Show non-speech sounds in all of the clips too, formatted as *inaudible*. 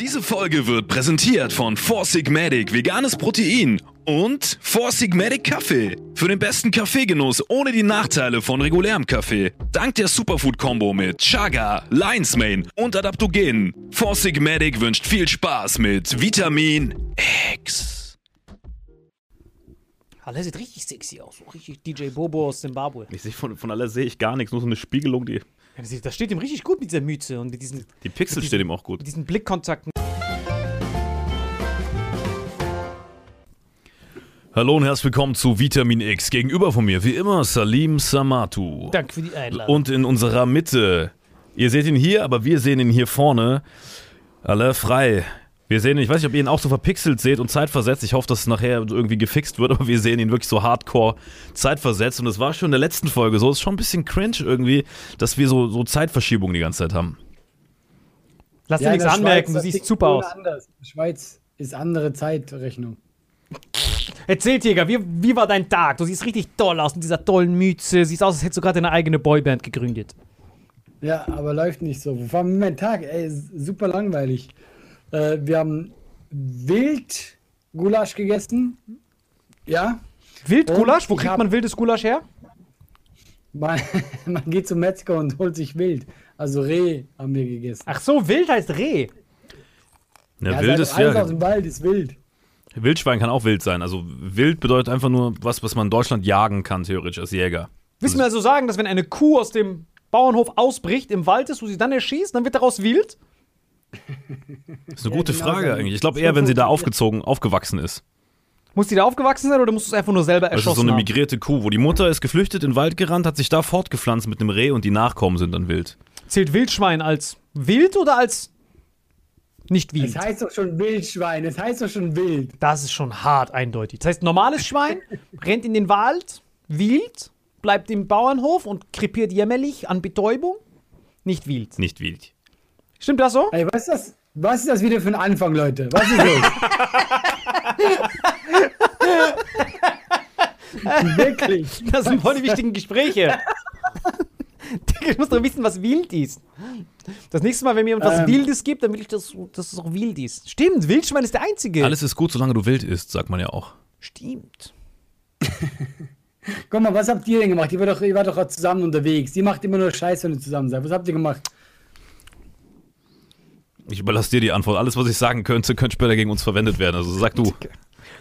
Diese Folge wird präsentiert von Four Sigmatic Veganes Protein und Four Sigmatic Kaffee. Für den besten Kaffeegenuss ohne die Nachteile von regulärem Kaffee. Dank der Superfood-Kombo mit Chaga, Lion's Mane und Adaptogenen. Four Sigmatic wünscht viel Spaß mit Vitamin X. Alle sieht richtig sexy aus. So richtig DJ Bobo aus Zimbabwe. Ich sehe von, von aller sehe ich gar nichts, nur so eine Spiegelung, die, das steht ihm richtig gut mit dieser Mütze und mit diesen, die Pixel Mit steht ihm auch gut. mit diesen Blickkontakten. Hallo und herzlich willkommen zu Vitamin X. Gegenüber von mir, wie immer, Salim Samatu. Danke für die Einladung. Und in unserer Mitte, ihr seht ihn hier, aber wir sehen ihn hier vorne. Alle frei. Wir sehen ihn, ich weiß nicht, ob ihr ihn auch so verpixelt seht und zeitversetzt. Ich hoffe, dass es nachher irgendwie gefixt wird, *laughs* aber wir sehen ihn wirklich so hardcore zeitversetzt. Und es war schon in der letzten Folge so. Es ist schon ein bisschen cringe irgendwie, dass wir so, so Zeitverschiebungen die ganze Zeit haben. Lass dir nichts anmerken, Schweiz, du das siehst super aus. Anders. In der Schweiz ist andere Zeitrechnung. Erzähl, Jäger, wie, wie war dein Tag? Du siehst richtig toll aus mit dieser tollen Mütze. Siehst aus, als hättest du gerade eine eigene Boyband gegründet. Ja, aber läuft nicht so. Wo war mein Tag? Ey, ist super langweilig. Äh, wir haben Wildgulasch gegessen. Ja, Wildgulasch? Wo kriegt hab- man wildes Gulasch her? man, *laughs* man geht zum Metzger und holt sich Wild. Also Reh haben wir gegessen. Ach so, wild heißt Reh. Ja, Ja, wild also ist alles ja. aus dem Wald ist wild. Wildschwein kann auch wild sein. Also wild bedeutet einfach nur was, was man in Deutschland jagen kann, theoretisch als Jäger. Willst du mir also sagen, dass wenn eine Kuh aus dem Bauernhof ausbricht, im Wald ist, wo sie dann erschießt, dann wird daraus wild? Das ist eine Ja, gute genau Frage eigentlich. Ich glaube eher, wenn sie da aufgezogen, aufgewachsen ist. Muss die da aufgewachsen sein oder musst du es einfach nur selber Das ist so erschossen eine haben? migrierte Kuh, wo die Mutter ist geflüchtet, in den Wald gerannt, hat sich da fortgepflanzt mit einem Reh und die Nachkommen sind dann wild. Zählt Wildschwein als wild oder als nicht wild? Es heißt doch schon Wildschwein, es heißt doch schon wild. Das ist schon hart eindeutig. Das heißt, normales Schwein *laughs* rennt in den Wald, wild, bleibt im Bauernhof und krepiert jämmerlich an Betäubung. Nicht wild. Nicht wild. Stimmt das so? Ey, was ist das? Was ist das wieder für ein Anfang, Leute? Was ist los? *laughs* Wirklich. Das sind voll die wichtigen Gespräche. *laughs* Ich muss doch wissen, was wild ist. Das nächste Mal, wenn mir etwas Ähm. Wildes gibt, dann will ich, dass, dass es auch wild ist. Stimmt, Wildschwein ist der einzige. Alles ist gut, solange du wild isst, sagt man ja auch. Stimmt. *laughs* Guck mal, was habt ihr denn gemacht? Ihr wart doch, ihr wart doch gerade zusammen unterwegs. Ihr macht immer nur Scheiß, wenn ihr zusammen seid. Was habt ihr gemacht? Ich überlasse dir die Antwort. Alles, was ich sagen könnte, könnte später gegen uns verwendet werden. Also sag du.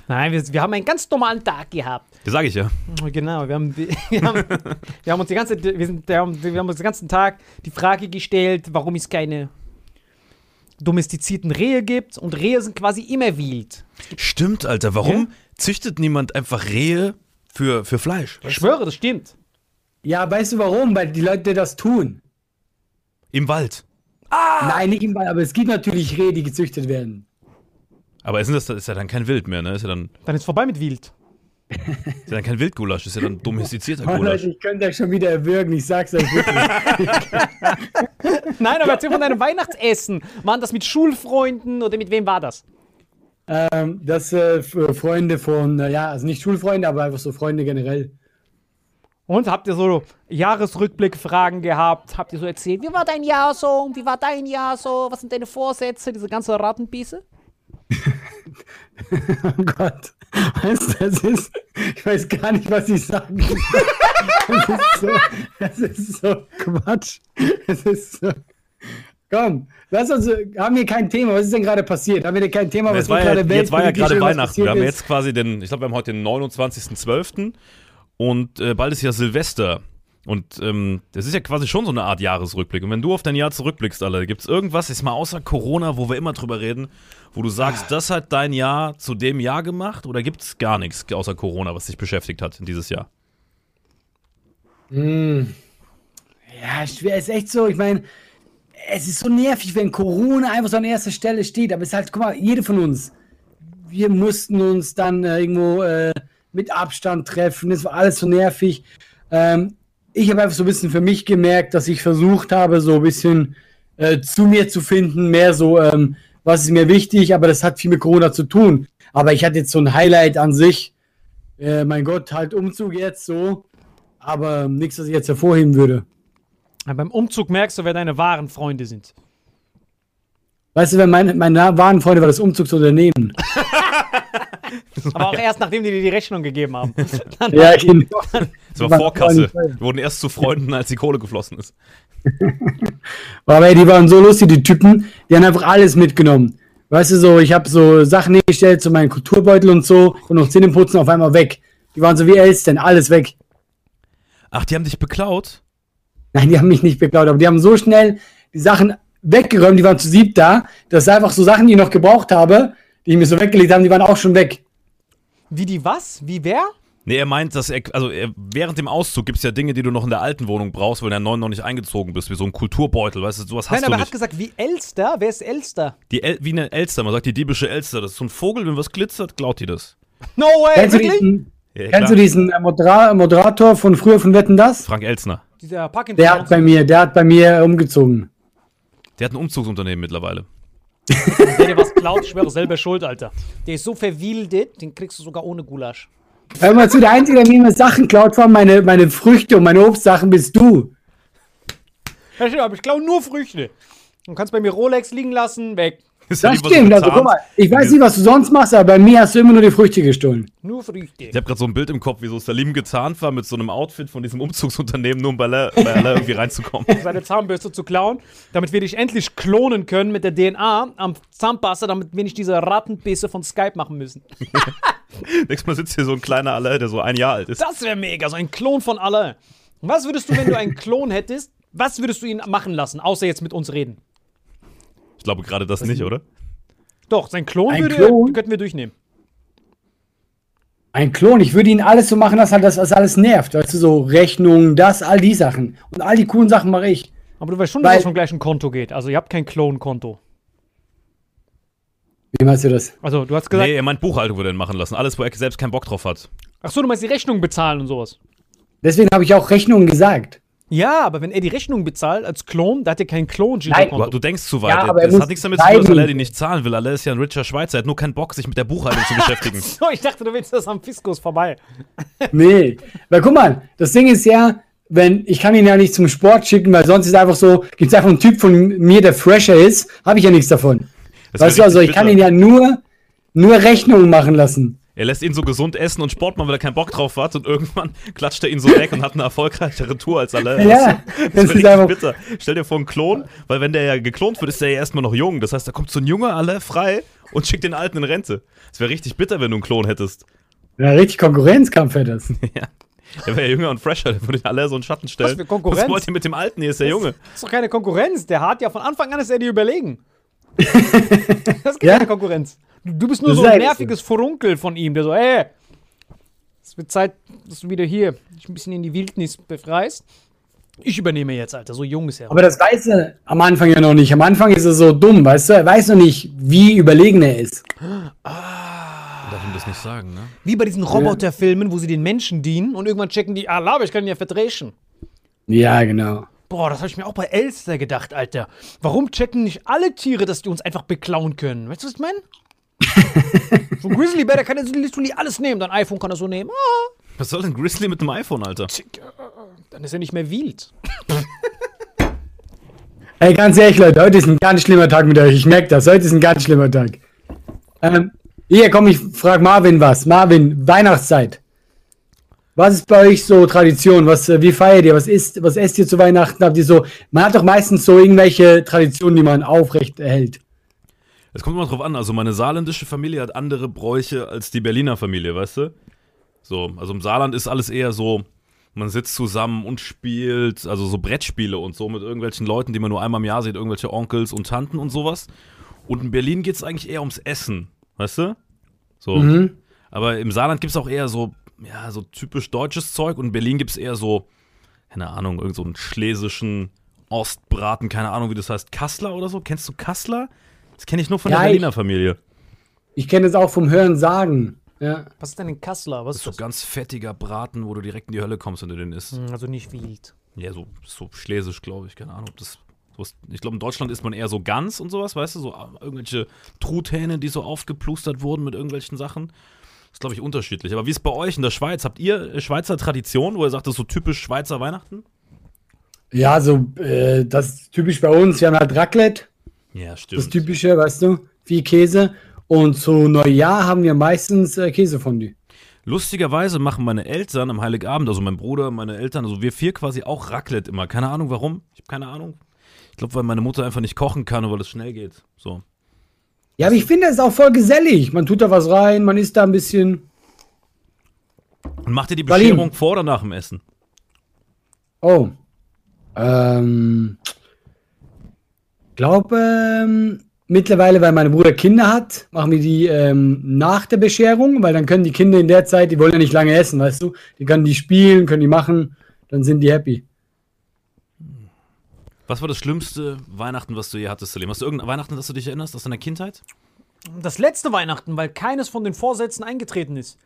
Nein, wir, wir haben einen ganz normalen Tag gehabt. Das sage ich ja. Genau, wir haben, *laughs* wir haben, wir haben uns die ganze, wir sind, wir haben, wir haben uns den ganzen Tag die Frage gestellt, warum es keine domestizierten Rehe gibt und Rehe sind quasi immer wild. Stimmt, Alter. Warum züchtet niemand einfach Rehe für, für Fleisch? Ich schwöre, das stimmt. Ja, weißt du warum? Weil die Leute das tun. Im Wald. Nein, nicht im Ball, aber es gibt natürlich Rehe, die gezüchtet werden. Aber ist, das, ist ja dann kein Wild mehr, ne? Ist ja dann, Dann ist vorbei mit wild. ist ja dann kein Wildgulasch, ist ja dann domestizierter Oh, Gulasch. Leute, ich könnte euch schon wieder erwürgen, ich sag's euch wirklich. *laughs* Nein, aber erzähl von deinem Weihnachtsessen. Waren das mit Schulfreunden oder mit wem war das? ähm, das äh, Freunde von, äh, ja, also nicht Schulfreunde, aber einfach so Freunde generell. Und habt ihr so Jahresrückblick-Fragen gehabt? Habt ihr so erzählt, wie war dein Jahr so? Wie war dein Jahr so? Was sind deine Vorsätze? Diese ganze Rattenbisse? *laughs* Oh Gott. Weißt du, das ist, ich weiß gar nicht, was ich sagen soll. Das ist so, das ist so Quatsch. Das ist so. Komm, lass uns, haben wir kein Thema. Was ist denn gerade passiert? Haben wir denn kein Thema, was Jetzt war, geht ja, gerade jetzt war ja gerade Weihnachten. Wir haben ist? jetzt quasi den, ich glaube, wir haben heute den 29.12. und äh, bald ist ja Silvester. Und ähm, das ist ja quasi schon so eine Art Jahresrückblick. Und wenn du auf dein Jahr zurückblickst, Alter, gibt es irgendwas, jetzt mal außer Corona, wo wir immer drüber reden, wo du sagst, das hat dein Jahr zu dem Jahr gemacht? Oder gibt es gar nichts außer Corona, was dich beschäftigt hat in dieses Jahr? Ja, schwer ist echt so. Ich meine, es ist so nervig, wenn Corona einfach so an erster Stelle steht. Aber es ist halt, guck mal, jede von uns, wir mussten uns dann äh, irgendwo äh, mit Abstand treffen. Das war alles so nervig. Ähm, ich habe einfach so ein bisschen für mich gemerkt, dass ich versucht habe, so ein bisschen äh, zu mir zu finden, mehr so, ähm, was ist mir wichtig, aber das hat viel mit Corona zu tun. Aber ich hatte jetzt so ein Highlight an sich. Äh, mein Gott, halt Umzug jetzt so. Aber nichts, was ich jetzt hervorheben würde. Ja, beim Umzug merkst du, wer deine wahren Freunde sind. Weißt du, wenn mein, meine wahren Freunde war das Umzugsunternehmen. *laughs* *laughs* Aber auch erst, nachdem die dir die Rechnung gegeben haben. *laughs* Dann ja, genau. *laughs* Das war War Vorkasse. Wir wurden erst zu Freunden, als die Kohle geflossen ist. Aber ey, die waren so lustig, die Typen. Die haben einfach alles mitgenommen. Weißt du, so, ich habe so Sachen hingestellt, so meinen Kulturbeutel und so, und noch Zähneputzen auf einmal weg. Die waren so wie Elstern, alles weg. Ach, die haben dich beklaut? Nein, die haben mich nicht beklaut, aber die haben so schnell die Sachen weggeräumt, die waren zu sieb da, dass einfach so Sachen, die ich noch gebraucht habe, die ich mir so weggelegt haben, die waren auch schon weg. Wie die was? Wie wer? Nee, er meint, dass er, also er, während dem Auszug gibt es ja Dinge, die du noch in der alten Wohnung brauchst, weil du in der neuen noch nicht eingezogen bist, wie so ein Kulturbeutel, weißt du, sowas hast Nein, du aber er nicht. hat gesagt, wie Elster? Wer ist Elster? Die El wie eine Elster, man sagt die diebische Elster, das ist so ein Vogel, wenn was glitzert, klaut die das. No way, Kennst, du wirklich? diesen, Ja, kennst du diesen äh, Modera Moderator von früher von Wetten das? Frank Elstner. Dieser Parkinson. Der hat bei mir, der hat bei mir umgezogen. Der hat ein Umzugsunternehmen mittlerweile. Der dir was klaut, ich schwöre, selber schuld, Alter. Der ist so verwildet, den kriegst du sogar ohne Gulasch. Hör mal zu, der Einzige, der mir immer Sachen klaut, vor allem meine, meine Früchte und meine Obstsachen bist du. Ja, stimmt, aber ich klaue nur Früchte. Du kannst bei mir Rolex liegen lassen, weg. Das lieber so stimmt, also guck mal, ich weiß nicht, was du sonst machst, aber bei mir hast du immer nur die Früchte gestohlen. Nur Früchte. Ich habe gerade so ein Bild im Kopf, wie so Salim gezahnt war mit so einem Outfit von diesem Umzugsunternehmen, nur um bei Allah, bei Allah irgendwie reinzukommen. *laughs* Seine Zahnbürste zu klauen, damit wir dich endlich klonen können mit der DNA am Zahnpasta, damit wir nicht diese Rattenbisse von Skype machen müssen. *laughs* Nächstes Mal sitzt hier so ein kleiner Allah, der so ein Jahr alt ist. Das wäre mega, so ein Klon von alle. Was würdest du, wenn du einen Klon hättest, was würdest du ihn machen lassen, außer jetzt mit uns reden? Ich glaube gerade das nicht, oder? Doch, sein Klon, Ein würde, Klon? könnten wir durchnehmen. Ein Klon, ich würde ihn alles so machen, dass halt das, das alles nervt. Weißt du, so Rechnungen, das, all die Sachen. Und all die coolen Sachen mache ich. Aber du weißt schon, dass Weil- es vom gleichen Konto geht. Also ihr habt kein Klon-Konto. Wie meinst du das? Also du hast gesagt, Nee, er meint Buchhaltung würde er machen lassen. Alles, wo er selbst keinen Bock drauf hat. ach so, du meinst die Rechnung bezahlen und sowas. Deswegen habe ich auch Rechnungen gesagt. Ja, aber wenn er die Rechnung bezahlt als Klon, da hat er keinen klon Nein. Du, du denkst zu weit. Ja, aber das hat nichts damit zu tun, dass. Alain die nicht zahlen will. Alain ist ja ein richer Schweizer, er hat nur keinen Bock, sich mit der Buchhaltung zu *laughs* beschäftigen. So, ich dachte, du willst das am Fiskus vorbei. *laughs* Nee. Weil guck mal, das Ding ist ja, wenn, ich kann ihn ja nicht zum Sport schicken, weil sonst ist einfach so, gibt es einfach einen Typ von mir, der fresher ist, habe ich ja nichts davon. Das weißt du, also ich richtig kann bitter. ihn ja nur, nur Rechnungen machen lassen. Er lässt ihn so gesund essen und Sport machen, weil er keinen Bock drauf hat und irgendwann *laughs* klatscht er ihn so weg und hat eine erfolgreichere Tour als Alain. Ja, das das ist ist einfach, bitter. Stell dir vor, einen Klon, weil wenn der ja geklont wird, ist der ja erstmal noch jung. Das heißt, da kommt so ein junger Alain frei und schickt den alten in Rente. Das wäre richtig bitter, wenn du einen Klon hättest. ja, richtig Konkurrenzkampf wäre das. *laughs* Ja. Der wäre ja jünger und fresher, der würde Alain so einen Schatten stellen. für Konkurrenz? Was wollt ihr mit dem Alten? Hier ist der Junge. Das ist doch keine Konkurrenz. Der hat ja von Anfang an ist er dir überlegen. *laughs* das ist Ja? keine Konkurrenz. Du, du bist nur Das so ein nerviges Furunkel von ihm, der so, ey, es wird Zeit, dass du wieder hier dich ein bisschen in die Wildnis befreist. Ich übernehme jetzt, Alter. So jung ist er. Aber das weiß er am Anfang ja noch nicht. Am Anfang ist er so dumm, weißt du? Er weiß noch nicht, wie überlegen er ist. Darf ihm das nicht sagen, ne? Wie bei diesen Roboterfilmen, wo sie den Menschen dienen und irgendwann checken die, ah, Laber, ich kann ihn ja verdreschen. Ja, genau. Boah, das habe ich mir auch bei Elster gedacht, Alter. Warum checken nicht alle Tiere, dass die uns einfach beklauen können? Weißt du, was ich meine? So ein Grizzly Bear, der kann ja so literally alles nehmen. Dein iPhone kann er so nehmen. Ah, Was soll denn Grizzly mit dem iPhone, Alter? dann ist er nicht mehr wild. *laughs* Ey, ganz ehrlich, Leute, heute ist ein ganz schlimmer Tag mit euch. Ich merke das. Heute ist ein ganz schlimmer Tag. Ähm, hier, komm, ich frag Marvin was. Marvin, Weihnachtszeit. Was ist bei euch so Tradition? Was, äh, wie feiert ihr? Was isst, was esst ihr zu Weihnachten? Habt ihr so, man hat doch meistens so irgendwelche Traditionen, die man aufrecht erhält. Es kommt immer drauf an. Also, meine saarländische Familie hat andere Bräuche als die Berliner Familie, weißt du? So, also im Saarland ist alles eher so, man sitzt zusammen und spielt, also so Brettspiele und so mit irgendwelchen Leuten, die man nur einmal im Jahr sieht, irgendwelche Onkels und Tanten und sowas. Und in Berlin geht es eigentlich eher ums Essen, weißt du? So. Mhm. Aber im Saarland gibt es auch eher so, ja, so typisch deutsches Zeug und in Berlin gibt es eher so, keine Ahnung, irgend so einen schlesischen Ostbraten, keine Ahnung, wie das heißt, Kassler oder so. Kennst du Kassler? Das kenne ich nur von Ja, der ich- Berliner Familie. Ich kenne es auch vom Hören sagen. Ja. Was ist denn ein Kassler? Was Das ist so das? ganz fettiger Braten, wo du direkt in die Hölle kommst, wenn du den isst. Hm, Also nicht wild. Ja, so, so schlesisch, glaube ich. Keine Ahnung, ob das. Ich glaube, in Deutschland isst man eher so Gans und sowas, weißt du? So äh, irgendwelche Truthähne, die so aufgeplustert wurden mit irgendwelchen Sachen. Das ist, glaube ich, unterschiedlich. Aber wie ist bei euch in der Schweiz? Habt ihr äh, Schweizer Tradition, wo ihr sagt, das ist so typisch Schweizer Weihnachten? Ja, so, äh, das ist typisch bei uns. Wir haben halt Raclette. Ja, stimmt. Das Typische, weißt du? Viel Käse. Und zu Neujahr haben wir meistens äh, Käsefondue. Lustigerweise machen meine Eltern am Heiligabend, also mein Bruder, meine Eltern, also wir vier quasi auch Raclette immer. Keine Ahnung warum. Ich habe keine Ahnung. Ich glaube, weil meine Mutter einfach nicht kochen kann und weil es schnell geht. So. Ja, aber ich finde, es ist auch voll gesellig. Man tut da was rein, man isst da ein bisschen. Und macht ihr die Berlin. Bescherung vor oder nach dem Essen? Oh. Ähm. Glaube, ähm, mittlerweile, weil mein Bruder Kinder hat, machen wir die ähm, nach der Bescherung, weil dann können die Kinder in der Zeit, die wollen ja nicht lange essen, weißt du? Die können die spielen, können die machen, dann sind die happy. Was war das schlimmste Weihnachten, was du je hattest, Salim? Hast du irgendein Weihnachten, das du dich erinnerst aus deiner Kindheit? Das letzte Weihnachten, weil keines von den Vorsätzen eingetreten ist.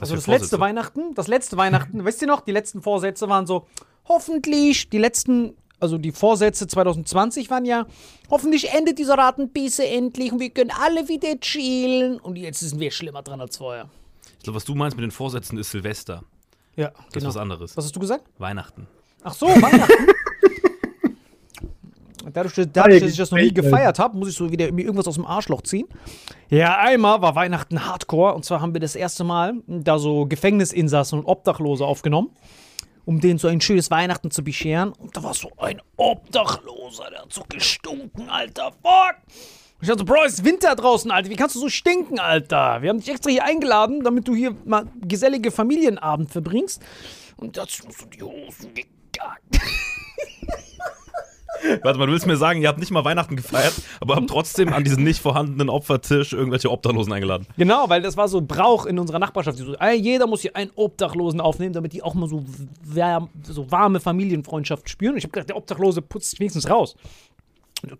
Also das letzte? Weihnachten, das letzte Weihnachten, *laughs* wisst ihr noch, die letzten Vorsätze waren so, hoffentlich, die letzten, also die Vorsätze 2020 waren ja, hoffentlich endet dieser Ratenbisse endlich und wir können alle wieder chillen. Und jetzt sind wir schlimmer dran als vorher. Ich glaube, was du meinst mit den Vorsätzen ist Silvester. Ja, Das genau. ist was anderes. Was hast du gesagt? Weihnachten. Ach so, Weihnachten. *laughs* Dadurch, dass- dadurch, dass ich das noch nie gefeiert habe, muss ich so wieder mir irgendwas aus dem Arschloch ziehen. Ja, einmal war Weihnachten Hardcore und zwar haben wir das erste Mal da so Gefängnisinsassen und Obdachlose aufgenommen, um denen so ein schönes Weihnachten zu bescheren. Und da war so ein Obdachloser, der hat so gestunken, Alter, fuck! Und ich dachte Bro, es ist Winter draußen, Alter, wie kannst du so stinken, Alter? Wir haben dich extra hier eingeladen, damit du hier mal gesellige Familienabend verbringst. Und dazu so die Hosen gekackt. *laughs* Warte mal, du willst mir sagen, ihr habt nicht mal Weihnachten gefeiert, aber habt trotzdem an diesen nicht vorhandenen Opfertisch irgendwelche Obdachlosen eingeladen. Genau, weil das war so Brauch in unserer Nachbarschaft. So, jeder muss hier einen Obdachlosen aufnehmen, damit die auch mal so, wärm, so warme Familienfreundschaft spüren. Und ich habe gedacht, der Obdachlose putzt sich wenigstens raus.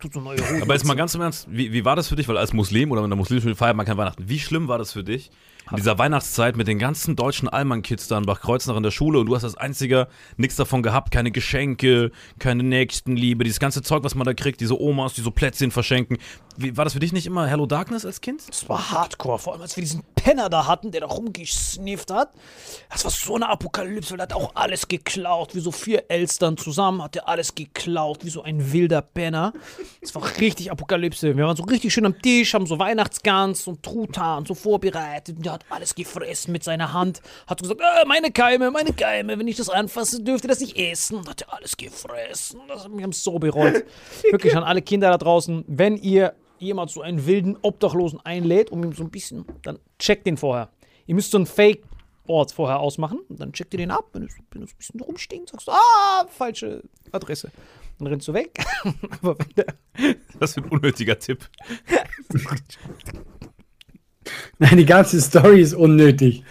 Tut so neue. Aber jetzt mal ganz im Ernst, wie, wie war das für dich? Weil als Muslim oder in der muslimischen Familie feiert man kein Weihnachten. Wie schlimm war das für dich, in dieser Weihnachtszeit mit den ganzen deutschen Allmann-Kids da in Bach Kreuznach in der Schule und du hast als einziger nichts davon gehabt, keine Geschenke, keine Nächstenliebe, dieses ganze Zeug, was man da kriegt, diese Omas, die so Plätzchen verschenken. Wie, war das für dich nicht immer Hello Darkness als Kind? Das war hardcore, vor allem als wir diesen Penner da hatten, der da rumgesnifft hat. Das war so eine Apokalypse, der hat auch alles geklaut, wie so vier Elstern zusammen, hat er alles geklaut, wie so ein wilder Penner. Das war richtig Apokalypse. Wir waren so richtig schön am Tisch, haben so Weihnachtsgans und Truthahn so vorbereitet. Der hat alles gefressen mit seiner Hand. Hat gesagt, äh, meine Keime, meine Keime, wenn ich das anfasse, dürft ihr das nicht essen. Hat er alles gefressen. Das, haben es so bereut. *laughs* Wirklich an alle Kinder da draußen, wenn ihr jemand so einen wilden Obdachlosen einlädt, um ihm so ein bisschen, dann checkt den vorher. Ihr müsst so einen Fake-Ort vorher ausmachen und dann checkt ihr den ab. Wenn es es ein bisschen rumstinkt, sagst du, ah, falsche Adresse. Dann rennst du weg. *laughs* Aber wenn der, Das ist ein unnötiger Tipp. *laughs* *laughs* Nein, die ganze Story ist unnötig.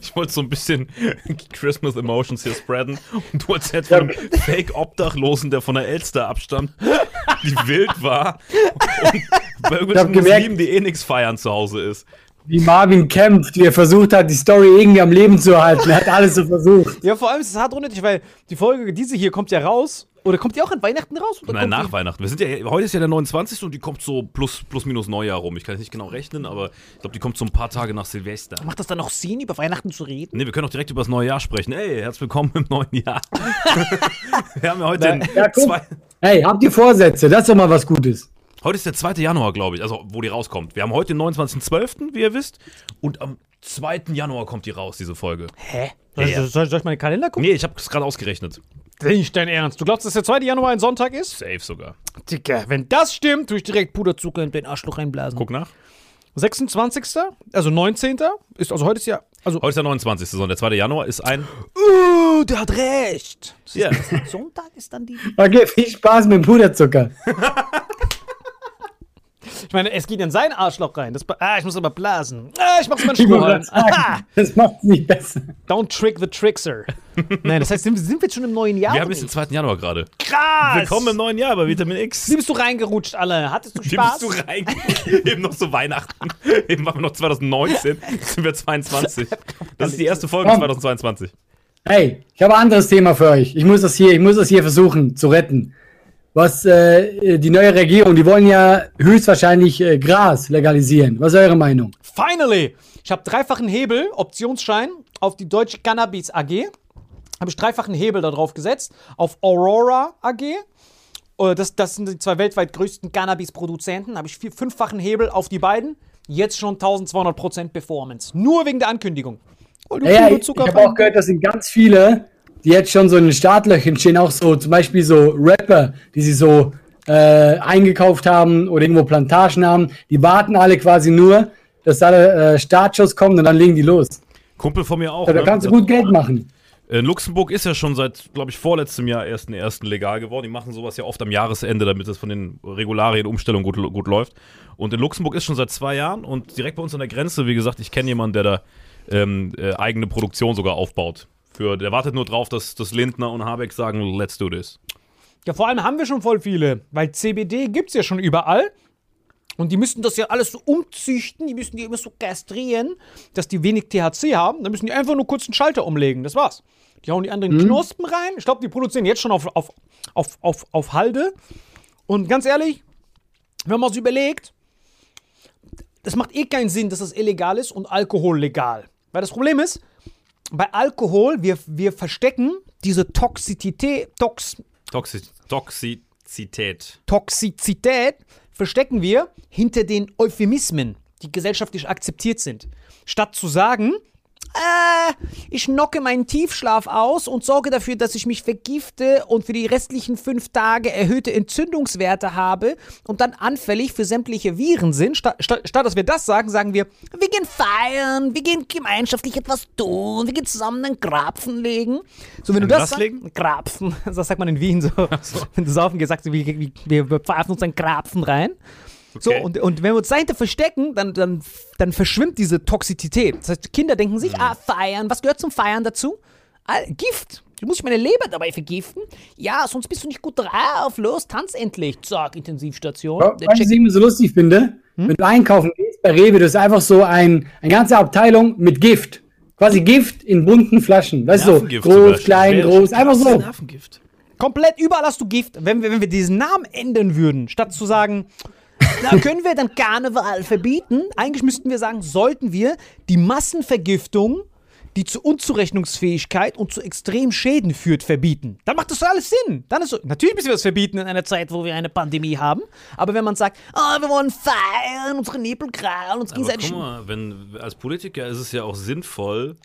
Ich wollte so ein bisschen *laughs* Christmas Emotions hier spreaden und du erzählst von einem Fake-Obdachlosen, der von der Elster abstammt, die wild war und bei irgendwelchen gemerkt- Muslimen, die eh nichts feiern, zu Hause ist. Wie Marvin kämpft, wie er versucht hat, die Story irgendwie am Leben zu halten. Er hat alles so versucht. ja, vor allem ist es hart unnötig, weil die Folge, diese hier, kommt ja raus. Oder kommt die auch an Weihnachten raus? Oder Nein, nach die- Weihnachten. Wir sind ja, heute ist ja der 29. und die kommt so plus, plus minus Neujahr rum. Ich kann jetzt nicht genau rechnen, aber ich glaube, die kommt so ein paar Tage nach Silvester. Macht das dann auch Sinn, über Weihnachten zu reden? Nee, wir können auch direkt über das neue Jahr sprechen. Ey, herzlich willkommen im neuen Jahr. *laughs* wir haben ja heute den Ja, zwei, Hey, habt ihr Vorsätze? Das ist doch mal was Gutes. Heute ist der 2. Januar, glaube ich, also wo die rauskommt. Wir haben heute den 29.12., wie ihr wisst. Und am 2. Januar kommt die raus, diese Folge. Hä? Soll, Ja. soll, soll ich mal den Kalender gucken? Nee, ich habe es gerade ausgerechnet. Nicht dein Ernst. Du glaubst, dass der 2. Januar ein Sonntag ist? Safe sogar. Dicker, wenn das stimmt, tue ich direkt Puderzucker in den Arschloch reinblasen. Guck nach. 26. Also 19. ist, also heute ist ja. Also, Heute ist der 29. Sonntag. Der 2. Januar ist ein. uh, der hat recht. Ja. Sonntag ist dann die. Okay, viel Spaß mit dem Puderzucker. *laughs* Ich meine, es geht in sein Arschloch rein. Das, ah, ich muss aber blasen. Ah, ich mach's mal sagen, das macht es nicht besser. don't trick the trickster. Nein, das heißt, sind, sind wir jetzt schon im neuen Jahr? Wir haben jetzt den nicht? 2. Januar gerade. Krass. Willkommen im neuen Jahr bei Vitamin X. Wie bist du reingerutscht, alle? Hattest du Wie Spaß? bist du rein? *laughs* Eben noch so Weihnachten. *laughs* Eben waren wir noch 2019. Jetzt sind wir 22. Das ist die erste Folge Komm. 2022. Hey, ich habe ein anderes Thema für euch. Ich muss das hier, ich muss das hier versuchen zu retten. Was äh, die neue Regierung, die wollen ja höchstwahrscheinlich äh, Gras legalisieren. Was ist eure Meinung? Finally! Ich habe dreifachen Hebel, Optionsschein, auf die Deutsche Cannabis AG. Habe ich dreifachen Hebel da drauf gesetzt. Auf Aurora AG. Äh, Das, das sind die zwei weltweit größten Cannabis-Produzenten. Habe ich vier, fünffachen Hebel auf die beiden. Jetzt schon 1200% Performance. Nur wegen der Ankündigung. Du Ja, ich, ich habe auch gehört, das sind ganz viele, die jetzt schon so in den Startlöchern stehen, auch so zum Beispiel so Rapper, die sie so äh, eingekauft haben oder irgendwo Plantagen haben. Die warten alle quasi nur, dass da der äh, Startschuss kommt und dann legen die los. Kumpel von mir auch. Da ne? kannst du gut Geld machen. In Luxemburg ist ja schon seit, glaube ich, vorletztem Jahr erst den ersten legal geworden. Die machen sowas ja oft am Jahresende, damit das von den Regularien, Umstellungen gut, gut läuft. Und in Luxemburg ist schon seit zwei Jahren und direkt bei uns an der Grenze, wie gesagt, ich kenne jemanden, der da ähm, äh, eigene Produktion sogar aufbaut. Für, der wartet nur drauf, dass, dass Lindner und Habeck sagen, let's do this. Ja, vor allem haben wir schon voll viele, weil CBD gibt's ja schon überall. Und die müssten das ja alles so umzüchten, die müssen die immer so kastrieren, dass die wenig THC haben. Dann müssen die einfach nur kurz einen Schalter umlegen, das war's. Die hauen die anderen Knospen rein. Ich glaube, die produzieren jetzt schon auf, auf, auf, auf, auf Halde. Und ganz ehrlich, wenn man es überlegt, das macht eh keinen Sinn, dass das illegal ist und Alkohol legal. Weil das Problem ist, bei Alkohol, wir, wir verstecken diese Toxizität, Tox, Toxi Toxizität. Toxizität verstecken wir hinter den Euphemismen, die gesellschaftlich akzeptiert sind. Statt zu sagen, äh, ich knocke meinen Tiefschlaf aus und sorge dafür, dass ich mich vergifte und für die restlichen fünf Tage erhöhte Entzündungswerte habe und dann anfällig für sämtliche Viren sind. Statt, statt, statt dass wir das sagen, sagen wir, wir gehen feiern, wir gehen gemeinschaftlich etwas tun, wir gehen zusammen einen Grapfen legen. So, wenn du das sagst? Grapfen, *laughs* das sagt man in Wien so. Wenn du saufen gehst, sagst du, wir, wir, wir pfeifen uns einen Grapfen rein. So, Okay. und, und wenn wir uns dahinter verstecken, dann, dann, dann verschwimmt diese Toxizität. Das heißt, Kinder denken sich, Mhm. ah, feiern, was gehört zum Feiern dazu? Ah, Gift. Du musst meine Leber dabei vergiften. Ja, sonst bist du nicht gut drauf. Los, tanz endlich. Zack, Intensivstation. Ja, was ich immer so lustig finde? Wenn du einkaufen gehst, bei Rewe, das ist einfach so ein, eine ganze Abteilung mit Gift. Quasi Gift in bunten Flaschen. Weißt du, so, groß, klein, groß, einfach so. Nervengift. Komplett überall hast du Gift. Wenn wir, wenn wir diesen Namen ändern würden, statt zu sagen, na, können wir dann Karneval verbieten? Eigentlich müssten wir sagen, sollten wir die Massenvergiftung, die zu Unzurechnungsfähigkeit und zu extremen Schäden führt, verbieten. Dann macht das doch alles Sinn. Dann ist so, natürlich müssen wir das verbieten in einer Zeit, wo wir eine Pandemie haben. Aber wenn man sagt, oh, wir wollen feiern, unsere Nebel krallen, uns gegenseitig. guck mal, wenn, als Politiker ist es ja auch sinnvoll,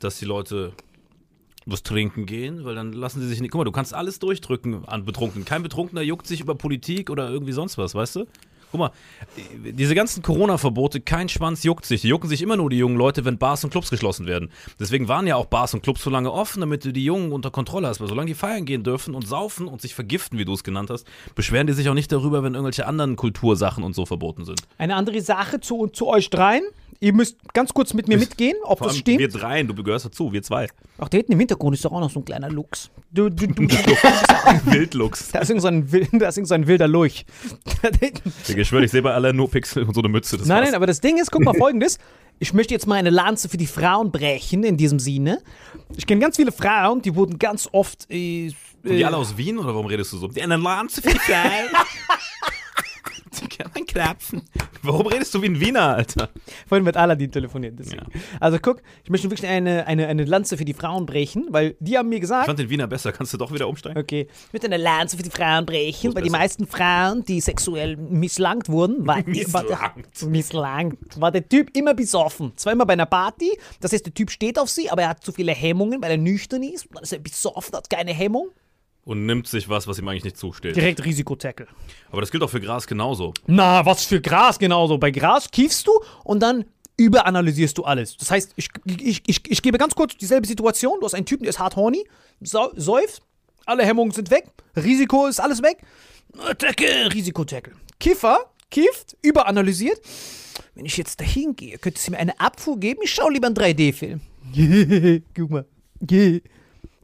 dass die Leute was trinken gehen, weil dann lassen sie sich nicht. Guck mal, du kannst alles durchdrücken an Betrunkenen. Kein Betrunkener juckt sich über Politik oder irgendwie sonst was, weißt du? Guck mal, diese ganzen Corona-Verbote, kein Schwanz juckt sich. Die jucken sich immer nur die jungen Leute, wenn Bars und Clubs geschlossen werden. Deswegen waren ja auch Bars und Clubs so lange offen, damit du die Jungen unter Kontrolle hast. Weil solange die feiern gehen dürfen und saufen und sich vergiften, wie du es genannt hast, beschweren die sich auch nicht darüber, wenn irgendwelche anderen Kultursachen und so verboten sind. Eine andere Sache zu, zu euch dreien. Ihr müsst ganz kurz mit mir mitgehen, ob Vor das allem stimmt. wir dreien, du gehörst dazu, wir zwei. Ach, da hinten im Hintergrund ist doch auch noch so ein kleiner Lux. Du, du, du, *laughs* *laughs* Wildlux. da ist irgend so ein, Wil- *laughs* da ist irgend so ein wilder Lurch. Ich schwöre, ich sehe bei alle nur Pixel und so eine Mütze. Das nein, war's. nein, aber das Ding ist, guck mal folgendes. Ich möchte jetzt mal eine Lanze für die Frauen brechen in diesem Sinne. Ich kenne ganz viele Frauen, die wurden ganz oft. Äh, die äh, alle aus Wien oder warum redest du so? Die einen Lanze für die Frauen. Die können einen krapfen. Warum redest du wie ein Wiener, Alter? vorhin mit Aladdin telefoniert. Deswegen. Also guck, ich möchte wirklich eine, eine, eine Lanze für die Frauen brechen, weil die haben mir Ich gesagt. fand den Wiener besser. Kannst du doch wieder umsteigen? Okay, ich möchte eine Lanze für die Frauen brechen, weil die besser. meisten Frauen, die sexuell misslangt wurden, war, *laughs* Misslangt. War, misslangt, war der Typ immer besoffen. Zwar immer bei einer Party, das heißt, der Typ steht auf sie, aber er hat zu viele Hemmungen, weil er nüchtern ist. Dann ist er besoffen, hat keine Hemmung. Und nimmt sich was, was ihm eigentlich nicht zusteht. Direkt Risikotackle. Aber das gilt auch für Gras genauso. Na, was für Gras genauso. Bei Gras kiefst du und dann überanalysierst du alles. Das heißt, ich, ich, ich, ich gebe ganz kurz dieselbe Situation. Du hast einen Typen, der ist hart horny, säuft, alle Hemmungen sind weg, Risiko ist alles weg. Tackle, Risikotackle. Kiffer, kifft, überanalysiert. Wenn ich jetzt dahin gehe, könnte es mir eine Abfuhr geben? Ich schaue lieber einen 3D-Film. *laughs* Guck mal. *laughs*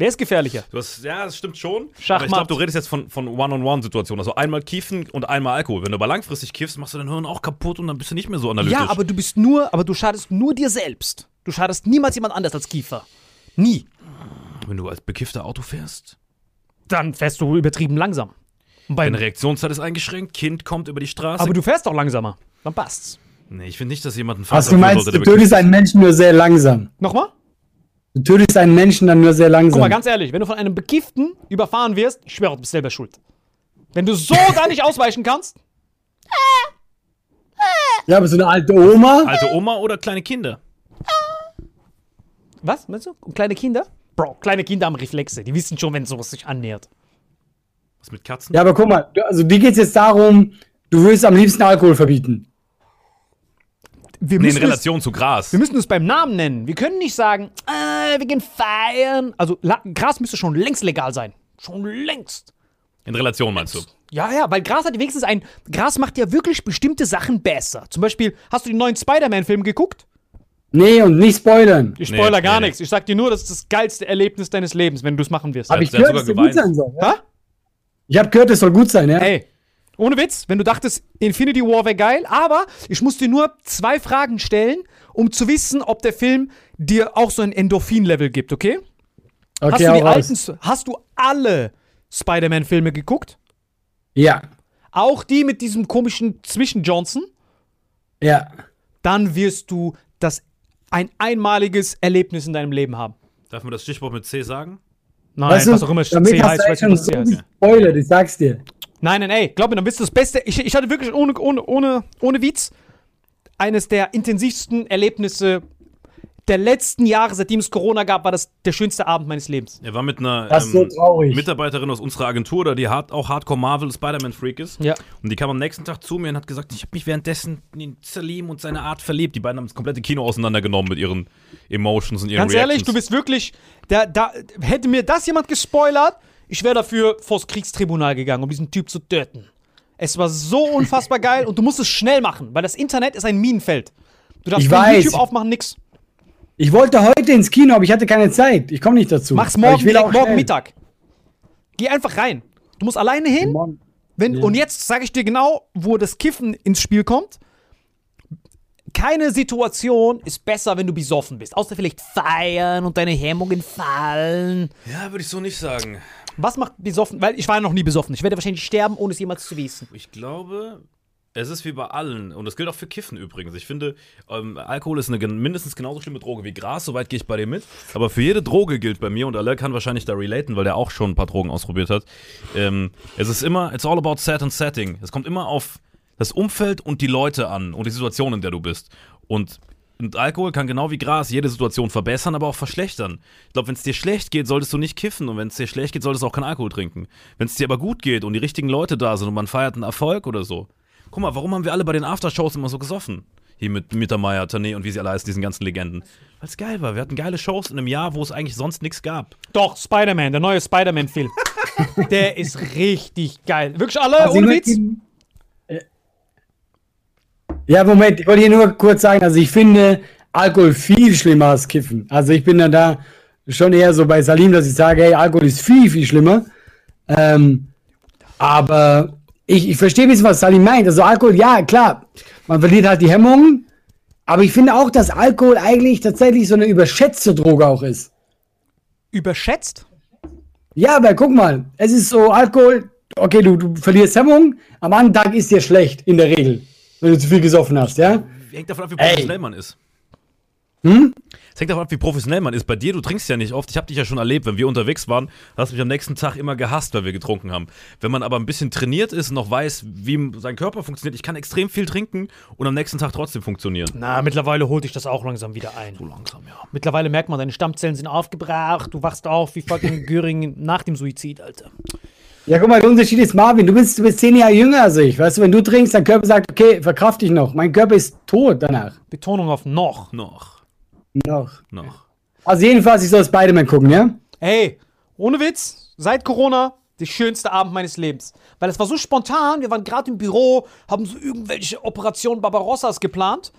Wer ist gefährlicher? Du hast, ja, das stimmt schon. Aber ich Schachmatt. glaube, du redest jetzt von, von One-on-One-Situationen. Also einmal kiffen und einmal Alkohol. Wenn du aber langfristig kiffst, machst du dein Hirn auch kaputt und dann bist du nicht mehr so analytisch. Ja, aber du bist nur, aber du schadest nur dir selbst. Du schadest niemals jemand anders als Kiefer. Nie. Wenn du als bekiffter Auto fährst, Dann fährst du übertrieben langsam. Deine Reaktionszeit ist eingeschränkt, Kind kommt über die Straße. aber du fährst auch langsamer. Dann passt's. nee, ich finde nicht, dass jemand einen Was Vater du meinst, sollte, du der tötest einen Menschen nur sehr langsam. Nochmal? Du tötest einen Menschen dann nur sehr langsam. Guck mal, ganz ehrlich, wenn du von einem Bekifften überfahren wirst, ich schwöre, du bist selber schuld. Wenn du so da nicht ausweichen kannst, ja, aber so eine alte Oma. Alte Oma oder kleine Kinder? was, meinst du? Und kleine Kinder? Bro, kleine Kinder haben Reflexe. Die wissen schon, wenn sowas sich annähert. Was mit Katzen? Ja, aber guck mal, also dir geht's jetzt darum, du willst am liebsten Alkohol verbieten. Wir Nee, in müssen, es, Relation zu Gras. wir müssen es beim Namen nennen. Wir können nicht sagen, äh, wir gehen feiern. Also, La Gras müsste schon längst legal sein. Schon längst. In Relation meinst du? Ja, ja, weil Gras hat wenigstens ein. Gras macht ja wirklich bestimmte Sachen besser. Zum Beispiel, hast du den neuen Spider-Man-Film geguckt? Nee, und nicht spoilern. Ich Nee, spoiler gar nee, nee. nichts. Ich sag dir nur, das ist das geilste Erlebnis deines Lebens, wenn du es machen wirst. Hab ich gehört, es gut geweint. sein soll. Ja? Hä? Ich hab gehört, es soll gut sein, ja? Ey, ohne Witz, wenn du dachtest, Infinity War wäre geil, aber ich muss dir nur zwei Fragen stellen, um zu wissen, ob der Film dir auch so ein Endorphin-Level gibt, okay? hast, okay, du die alten, hast du alle Spider-Man-Filme geguckt? Ja, Auch die mit diesem komischen Zwischen-Johnson? ja. Dann wirst du das ein einmaliges Erlebnis in deinem Leben haben. Darf man das Stichwort mit C sagen? Nein, Weißt du, was auch immer damit C hast heißt, du ich echt weiß schon nicht, was C so heißt. gespoilert, ich sag's dir. Nein, nein, ey, glaub mir, dann bist du das Beste. Ich, ich hatte wirklich ohne, ohne, ohne, ohne Witz eines der intensivsten Erlebnisse der letzten Jahre, seitdem es Corona gab, war das der schönste Abend meines Lebens. Er war mit einer Das ist so traurig. Mitarbeiterin aus unserer Agentur, da die hart, auch Hardcore Marvel Spider-Man-Freak ist. Ja. Und die kam am nächsten Tag zu mir und hat gesagt, ich habe mich währenddessen in Salim und seine Art verliebt. Die beiden haben das komplette Kino auseinandergenommen mit ihren Emotions und ihren Ganz Reactions. ehrlich, du bist wirklich, da, da, hätte mir das jemand gespoilert, ich wäre dafür vors Kriegstribunal gegangen, um diesen Typ zu töten. Es war so unfassbar geil und du musst es schnell machen, weil das Internet ist ein Minenfeld. Du darfst Ich weiß. YouTube aufmachen, nix. Ich wollte heute ins Kino, aber ich hatte keine Zeit. Ich komme nicht dazu. Mach's morgen, ich will direkt morgen. Mittag. Geh einfach rein. Du musst alleine hin. Wenn, Und jetzt sage ich dir genau, wo das Kiffen ins Spiel kommt. keine Situation ist besser, wenn du besoffen bist. Außer vielleicht feiern und deine Hemmungen fallen. Ja, würde ich so nicht sagen. Was macht besoffen? Weil ich war noch nie besoffen. Ich werde wahrscheinlich sterben, ohne es jemals zu wissen. Ich glaube, es ist wie bei allen, und das gilt auch für Kiffen übrigens. Ich finde, ähm, Alkohol ist eine mindestens genauso schlimme Droge wie Gras, soweit gehe ich bei dir mit. Aber für jede Droge gilt bei mir, und Alain kann wahrscheinlich da relaten, weil der auch schon ein paar Drogen ausprobiert hat. Ähm, es ist immer, it's all about set and setting. Es kommt immer auf das Umfeld und die Leute an und die Situation, in der du bist. Und, und Alkohol kann genau wie Gras jede Situation verbessern, aber auch verschlechtern. Ich glaube, wenn es dir schlecht geht, solltest du nicht kiffen und wenn es dir schlecht geht, solltest du auch keinen Alkohol trinken. Wenn es dir aber gut geht und die richtigen Leute da sind und man feiert einen Erfolg oder so. Guck mal, warum haben wir alle bei den Aftershows immer so gesoffen? Hier mit Mittermeier, Tané und wie sie alle heißen, diesen ganzen Legenden. Weil es geil war. Wir hatten geile Shows in einem Jahr, wo es eigentlich sonst nichts gab. Doch, Spider-Man, der neue Spider-Man-Film. *laughs* der ist richtig geil. Wirklich alle, Also ohne Witz? äh, Ja, Moment, ich wollte hier nur kurz sagen, also ich finde Alkohol viel schlimmer als Kiffen. Also ich bin dann da schon eher so bei Salim, dass ich sage, hey, Alkohol ist viel, viel schlimmer. Ähm, aber ich, ich verstehe ein bisschen, was Salim meint. Also Alkohol, ja, klar, man verliert halt die Hemmungen. Aber ich finde auch, dass Alkohol eigentlich tatsächlich so eine überschätzte Droge auch ist. Überschätzt? Ja, weil guck mal, es ist so Alkohol, okay, du, du verlierst Hemmung, am anderen Tag ist dir schlecht, in der Regel, wenn du zu viel gesoffen hast, ja? Hängt davon ab, wie Ey. professionell man ist. Hm? Es hängt davon ab, wie professionell man ist. Bei dir, du trinkst ja nicht oft. Ich habe dich ja schon erlebt, wenn wir unterwegs waren, hast du mich am nächsten Tag immer gehasst, weil wir getrunken haben. Wenn man aber ein bisschen trainiert ist und noch weiß, wie sein Körper funktioniert, ich kann extrem viel trinken und am nächsten Tag trotzdem funktionieren. Na, mittlerweile holt dich das auch langsam wieder ein. So langsam, ja. Mittlerweile merkt man, deine Stammzellen sind aufgebraucht, du wachst auf wie fucking Göring nach dem Suizid, Alter. Ja, guck mal, der Unterschied ist, Marvin, du bist, du bist zehn Jahre jünger als ich, weißt du, wenn du trinkst, dein Körper sagt, okay, verkraft dich noch. Mein Körper ist tot danach. Betonung auf noch. Noch, Noch. noch. Also jedenfalls, ich soll Spider-Man gucken, ja? Ey, ohne Witz, seit Corona der schönste Abend meines Lebens. Weil es war so spontan, wir waren gerade im Büro, haben so irgendwelche Operationen Barbarossas geplant.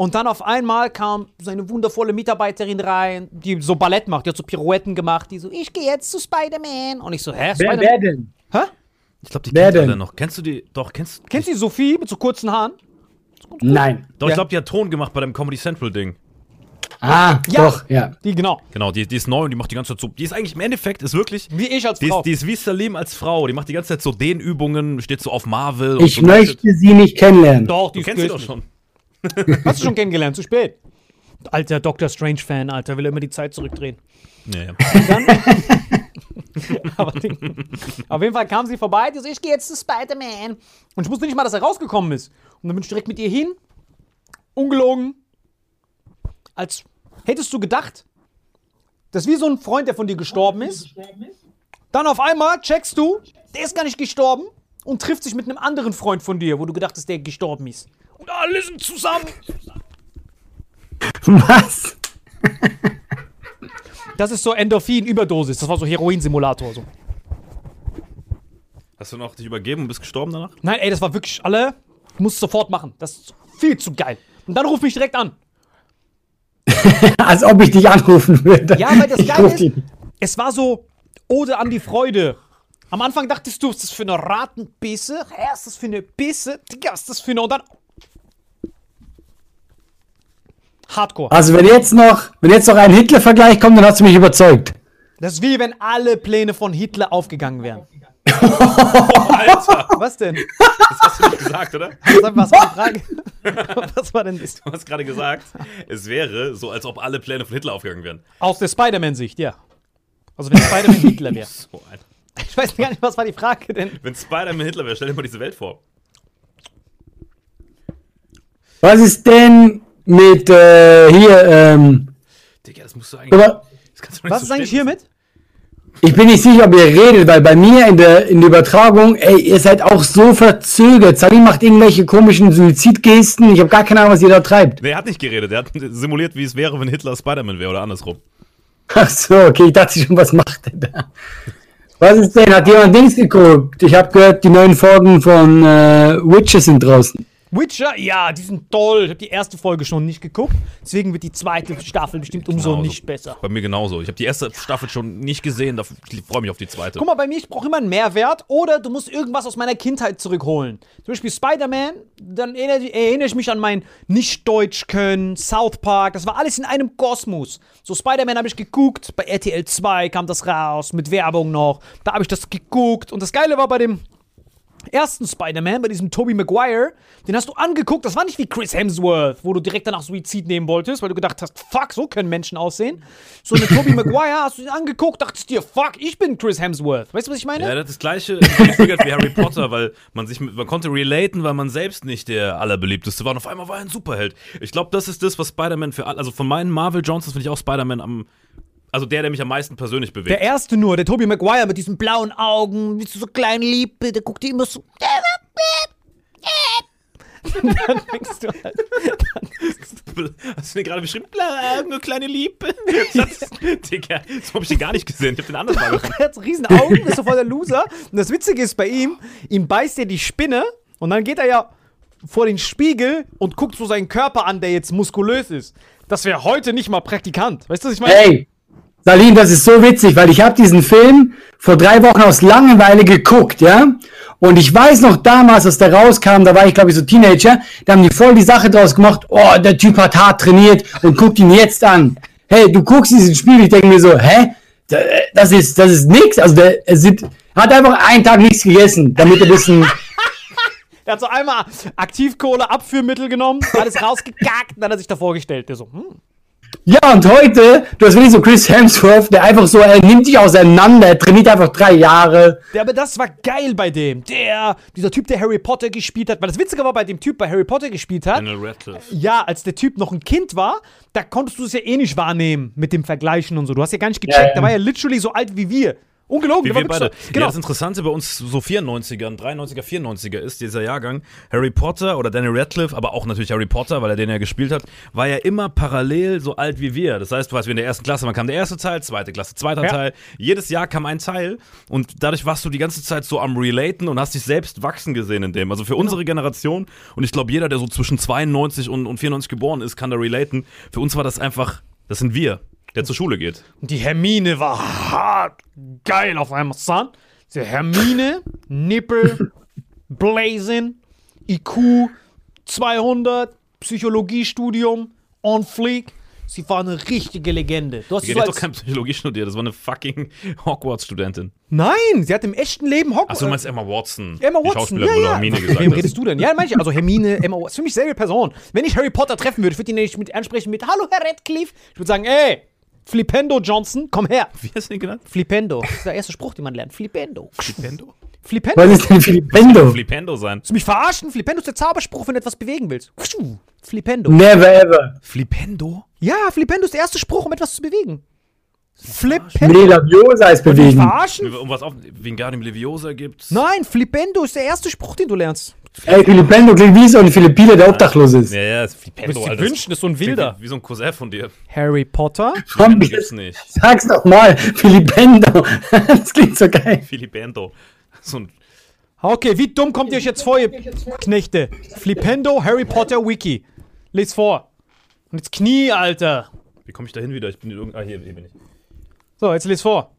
Und dann auf einmal kam so eine wundervolle Mitarbeiterin rein, die so Ballett macht, die hat so Pirouetten gemacht, die so, ich gehe jetzt zu Spider-Man. Und ich so, hä, Wer, Spider-Man? wer denn? Hä? Ich glaube, die Wer kennt denn? alle noch. Kennst du die? Doch, kennst Kennst du die Sophie mit so kurzen Haaren? Nein. Doch, ich Ja. glaube, die hat Ton gemacht bei dem Comedy Central Ding. Ah, Ja. doch, ja. Die, genau. Genau, die, die ist neu und die macht die ganze Zeit so. Die ist eigentlich im Endeffekt, ist wirklich. Wie ich als Die Frau. ist, die ist wie Salim als Frau. Die macht die ganze Zeit so Dehnübungen, steht so auf Marvel. und Ich so möchte sie nicht kennenlernen. Doch, die Du kennst sie doch schon. *laughs* Hast du schon kennengelernt, zu spät. Alter Doctor Strange-Fan, Alter, will immer die Zeit zurückdrehen. Ja, ja. *laughs* Aber die, auf jeden Fall kam sie vorbei, die so, ich gehe jetzt zu Spider-Man. Und ich wusste nicht mal, dass er rausgekommen ist. Und dann bin ich direkt mit ihr hin, ungelogen, als hättest du gedacht, das ist wie so ein Freund, der von dir gestorben ist. Dann auf einmal checkst du, der ist gar nicht gestorben und trifft sich mit einem anderen Freund von dir, wo du gedacht hast, der gestorben ist. Und alle sind zusammen. Was? Das ist so Endorphin-Überdosis. Das war so Heroin-Simulator. So. Hast du noch dich übergeben und bist gestorben danach? Nein, ey, das war wirklich alle. Ich muss es sofort machen. Das ist viel zu geil. Und dann ruf mich direkt an. *laughs* Als ob ich dich anrufen würde. Ja, weil das Geile ist, dich- es war so Ode an die Freude. Am Anfang dachtest du, was ist das für eine Ratenbisse? Hä, ist das für eine Bisse? Digga, ist das für eine... Und dann... Hardcore. Also wenn jetzt noch, wenn jetzt noch ein Hitler-Vergleich kommt, dann hast du mich überzeugt. Das ist wie wenn alle Pläne von Hitler aufgegangen wären. Alter, Was denn? das hast du nicht gesagt, oder? Was, was war die Frage? Was war denn das? Du hast gerade gesagt, es wäre so, als ob alle Pläne von Hitler aufgegangen wären. Aus der Spider-Man-Sicht, ja. Also wenn Spider-Man Hitler wäre. So ein. Ich weiß gar nicht, was war die Frage denn? Wenn Spider-Man Hitler wäre, stell dir mal diese Welt vor. Was ist denn mit äh, hier, ähm, Digga, das musst du eigentlich. aber Das kannst du nicht Was so ist eigentlich hiermit? ich bin nicht sicher, ob ihr redet, weil bei mir in der, in der Übertragung, ey, ihr seid auch so verzögert. Salim macht irgendwelche komischen Suizidgesten. Ich habe gar keine Ahnung, was ihr da treibt. Nee, er hat nicht geredet. Er hat simuliert, wie es wäre, wenn Hitler Spider-Man wäre oder andersrum. Ach so, okay, ich dachte schon, was macht er da? Was ist denn? Hat jemand Dings geguckt? Ich habe gehört, die neuen Folgen von äh, Witcher sind draußen. Witcher, ja, die sind toll. Ich habe die erste Folge schon nicht geguckt. Deswegen wird die zweite Staffel bestimmt umso Genauso. nicht besser. Bei mir genauso. Ich habe die erste Staffel schon nicht gesehen, da freue mich auf die zweite. Guck mal, bei mir, ich brauche immer einen Mehrwert oder du musst irgendwas aus meiner Kindheit zurückholen. Zum Beispiel Spider-Man, dann erinnere, erinnere ich mich an mein Nicht-Deutsch können, South Park, das war alles in einem Kosmos. So Spider-Man habe ich geguckt, bei RTL 2 kam das raus, mit Werbung noch. Da habe ich das geguckt und das Geile war bei dem ersten Spider-Man, bei diesem Tobey Maguire, den hast du angeguckt, das war nicht wie Chris Hemsworth, wo du direkt danach Suizid nehmen wolltest, weil du gedacht hast, fuck, so können Menschen aussehen. So eine Tobey Maguire hast du ihn angeguckt, dachtest dir, fuck, ich bin Chris Hemsworth. Weißt du, was ich meine? Ja, das ist das gleiche *laughs* wie Harry Potter, weil man sich mit, man konnte relaten, weil man selbst nicht der allerbeliebteste war und auf einmal war er ein Superheld. Ich glaube, das ist das, was Spider-Man für alle, also von meinen Marvel Johnsons finde ich auch Spider-Man am, also der, der mich am meisten persönlich bewegt. Der erste nur, der Tobey Maguire mit diesen blauen Augen, mit so kleinen Liebe, der guckt dir immer so. Und *laughs* dann denkst du halt, Hast du mir gerade beschrieben? Bla, nur kleine Liebe. *laughs* Das, Digga, so hab ich den gar nicht gesehen. Ich hab den anders mal gemacht. er hat riesen Augen, ist so voll der Loser. Und das Witzige ist bei ihm, ihm beißt er die Spinne und dann geht er ja vor den Spiegel und guckt so seinen Körper an, der jetzt muskulös ist. Das wäre heute nicht mal Praktikant. Weißt du, was ich meine? Ey, Salim, das ist so witzig, weil ich habe diesen Film vor drei Wochen aus Langeweile geguckt, ja? Und ich weiß noch damals, als der rauskam, da war ich glaube ich so Teenager, da haben die voll die Sache draus gemacht, oh, der Typ hat hart trainiert und guckt ihn jetzt an. Hey, du guckst diesen Spiel, ich denke mir so, hä? Da- Das ist, das ist nix. Also der er sieht, hat einfach einen Tag nichts gegessen, damit er bisschen. *laughs* Er hat so einmal Aktivkohle, Abführmittel genommen, alles rausgekackt, dann hat er sich da vorgestellt. Der so, hm. Ja, und heute, du hast wirklich so Chris Hemsworth, der einfach so, er nimmt sich auseinander, er trainiert einfach drei Jahre. Ja, aber das war geil bei dem. Der, dieser Typ, der Harry Potter gespielt hat, weil das Witzige war, bei dem Typ, der Harry Potter gespielt hat, Daniel Radcliffe. ja, als der Typ noch ein Kind war, da konntest du es ja eh nicht wahrnehmen mit dem Vergleichen und so. Du hast ja gar nicht gecheckt, Ja, ja. der war ja literally so alt wie wir. Ungelogen, Wie wir beide. So, Ja, genau. das Interessante bei uns so 94ern, 93er, 94er ist dieser Jahrgang. Harry Potter oder Daniel Radcliffe, aber auch natürlich Harry Potter, weil er den ja gespielt hat, war ja immer parallel so alt wie wir. Das heißt, du weißt, wir in der ersten Klasse, man kam der erste Teil, zweite Klasse, zweiter Ja. Teil. Jedes Jahr kam ein Teil und dadurch warst du die ganze Zeit so am Relaten und hast dich selbst wachsen gesehen in dem. Also für unsere Generation und ich glaube, jeder, der so zwischen 92 und, und 94 geboren ist, kann da relaten. Für uns war das einfach, das sind wir, der zur Schule geht. Und die Hermine war hart geil auf einmal, son. Die Hermine, Nippel, Blazing, IQ 200, Psychologiestudium, on fleek. Sie war eine richtige Legende. Du hast Die sie hat doch als, kein Psychologie studiert, das war eine fucking Hogwarts-Studentin. Nein, sie hat im echten Leben Hogwarts. Achso, du meinst Emma Watson. Emma Die Watson, Schauspielerin, ja, ja. Hermine gesagt Wem redest du denn? Ja, manche, also Hermine, Emma Watson, für mich selbe Person. Wenn ich Harry Potter treffen würde, würde ich ihn nicht mit ansprechen mit Hallo Herr Radcliffe. Ich würde sagen, ey, Flipendo Johnson, komm her. Wie hast du den genannt? Flipendo. Das ist der erste Spruch, den man lernt. Flipendo. Flipendo? Flipendo. Was ist denn Filipendo? Flipendo sein. Willst du mich verarschen? Flipendo ist der Zauberspruch, wenn du etwas bewegen willst. Flipendo. Never ever. Flipendo? Ja, Flipendo ist der erste Spruch, um etwas zu bewegen. Nee, Flipendo. Laviosa ist bewegen. verarschen? Um was auf. Wingardium Leviosa gibt's. Nein, Flipendo ist der erste Spruch, den du lernst. Ey, Filipendo klingt wie so ein Philippiner, der obdachlos ist. Ja, ja, ist Flipendo, Willst du dir Alter. wünschen, das ist so ein Wilder. Wie, wie so ein Cousin von dir. Harry Potter. Komm, gibt's nicht. sag's doch mal. Filipendo. *laughs* das klingt so geil. Filipendo. So ein. Okay, wie dumm kommt ihr euch jetzt vor, ihr Knechte? Flipendo, Harry Potter, Wiki. Lies vor. Und jetzt Knie, Alter. Wie komme ich da hin wieder? Ich bin in irgend. Ah, hier, hier bin ich. So, jetzt lies vor.